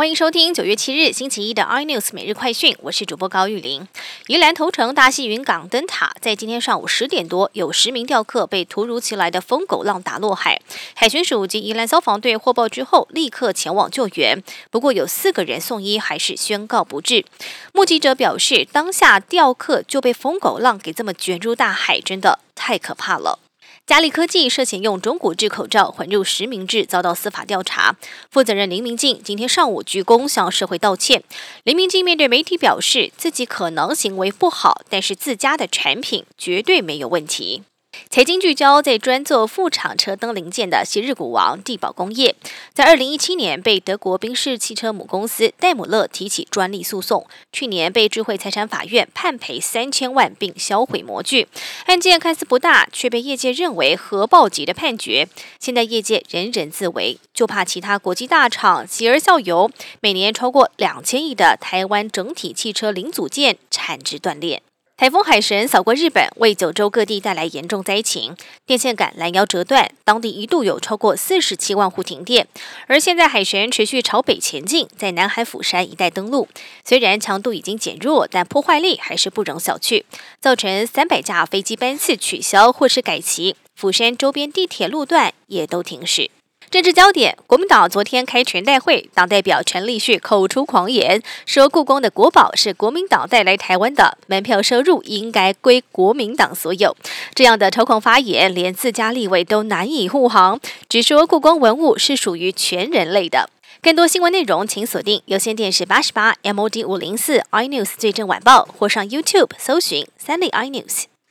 欢迎收听九月七日星期一的 iNews 每日快讯，我是主播高玉林。宜兰头城大溪云港灯塔在今天上午十点多，有十名钓客被突如其来的疯狗浪打落海，海巡署及宜兰消防队获报之后，立刻前往救援。不过有四个人送医，还是宣告不治。目击者表示，当下钓客就被疯狗浪给这么卷入大海，真的太可怕了。佳利科技涉嫌用中国制口罩混入实名制，遭到司法调查。负责人林明静今天上午鞠躬向社会道歉。林明静面对媒体表示，自己可能行为不好，但是自家的产品绝对没有问题。财经聚焦在专做副厂车灯零件的昔日股王地宝工业，在二零一七年被德国宾士汽车母公司戴姆勒提起专利诉讼，去年被智慧财产法院判赔三千万并销毁模具。案件看似不大，却被业界认为核爆级的判决。现在业界人人自危，就怕其他国际大厂喜而效尤，每年超过两千亿的台湾整体汽车零组件产值断裂。台风海神扫过日本，为九州各地带来严重灾情，电线杆拦腰折断，当地一度有超过四十七万户停电。而现在海神持续朝北前进，在南海釜山一带登陆，虽然强度已经减弱，但破坏力还是不容小觑，造成三百架飞机班次取消或是改期，釜山周边地铁路段也都停驶。政治焦点：国民党昨天开全代会，党代表陈立旭口出狂言，说故宫的国宝是国民党带来台湾的，门票收入应该归国民党所有。这样的抽空发言，连自家立委都难以护航，只说故宫文物是属于全人类的。更多新闻内容，请锁定有线电视八十八 MOD 五零四 iNews 最正晚报，或上 YouTube 搜寻三立 iNews。